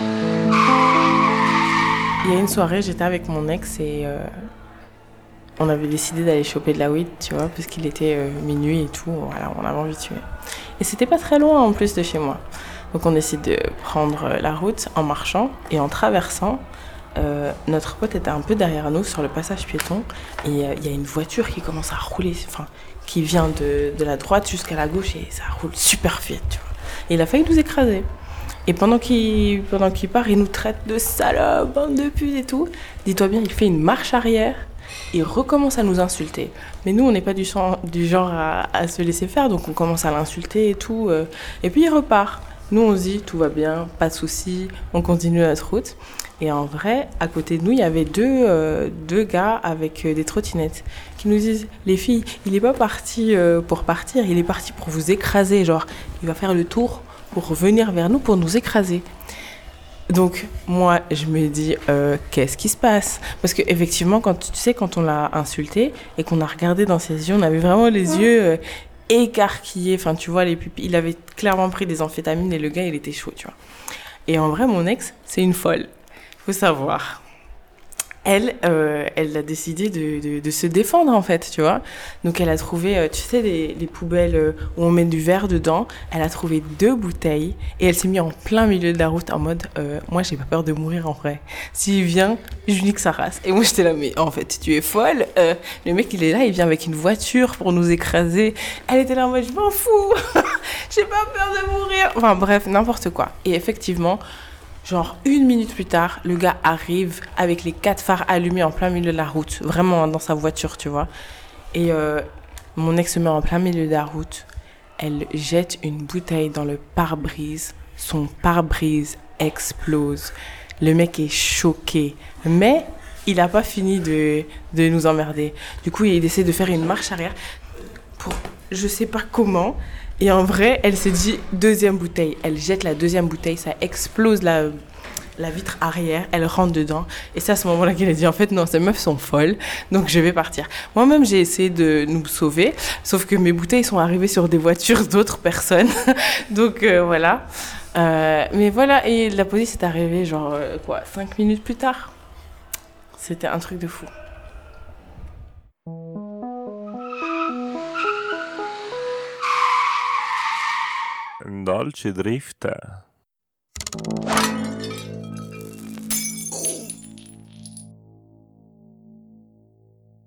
Il y a une soirée, j'étais avec mon ex et euh, on avait décidé d'aller choper de la weed, tu vois, parce qu'il était euh, minuit et tout. Voilà, on avait envie de tuer. Et c'était pas très loin en plus de chez moi. Donc on décide de prendre la route en marchant et en traversant. euh, notre pote était un peu derrière nous sur le passage piéton et euh, il y a une voiture qui commence à rouler, enfin qui vient de, de la droite jusqu'à la gauche et ça roule super vite, tu vois. Et il a failli nous écraser. Et pendant qu'il pendant qu'il part, il nous traite de salopes, de putes et tout. Dis-toi bien, il fait une marche arrière. Il recommence à nous insulter. Mais nous, on n'est pas du, genre- à, se laisser faire, donc on commence à l'insulter et tout. euh. Et puis il repart. Nous, on se dit, tout va bien, pas de souci, on continue notre route. Et en vrai, à côté de nous, il y avait deux, euh, deux gars avec euh, des trottinettes qui nous disent Les filles, il n'est pas parti pour partir, il est parti pour vous écraser. Genre, il va faire le tour pour revenir vers nous pour nous écraser. Donc moi je me dis euh, qu'est-ce qui se passe? Parce que effectivement quand tu sais quand on l'a insulté et qu'on a regardé dans ses yeux, on avait vraiment les yeux euh, écarquillés. Enfin tu vois les pupilles, il avait clairement pris des amphétamines et le gars il était chaud, tu vois. Et en vrai mon ex c'est une folle, faut savoir. Elle, euh, elle a décidé de, se défendre en fait, tu vois. Donc elle a trouvé, euh, tu sais, les, les poubelles euh, où on met du verre dedans. Elle a trouvé deux bouteilles et elle s'est mise en plein milieu de la route en mode, moi j'ai pas peur de mourir en vrai. S'il vient, je nique sa race. Et moi j'étais là, mais en fait tu es folle. Le mec il est là, il vient avec une voiture pour nous écraser. Elle était là en mode, je m'en fous, j'ai pas peur de mourir. Enfin bref, n'importe quoi. Et effectivement. Genre une minute plus tard, le gars arrive avec les quatre phares allumés en plein milieu de la route, vraiment dans sa voiture, tu vois. Et euh, mon ex se met en plein milieu de la route. Elle jette une bouteille dans le pare-brise. Son pare-brise explose. Le mec est choqué. Mais il n'a pas fini de, de nous emmerder. Du coup, il essaie de faire une marche arrière pour je sais pas comment. Et en vrai, elle s'est dit deuxième bouteille. Elle jette la deuxième bouteille, ça explose la, la vitre arrière, elle rentre dedans. Et c'est à ce moment-là qu'elle a dit en fait non, ces meufs sont folles, donc je vais partir. Moi-même, j'ai essayé de nous sauver, sauf que mes bouteilles sont arrivées sur des voitures d'autres personnes. donc euh, voilà. Euh, mais voilà, et la police est arrivée genre euh, quoi, cinq minutes plus tard. C'était un truc de fou. Dolci Drift.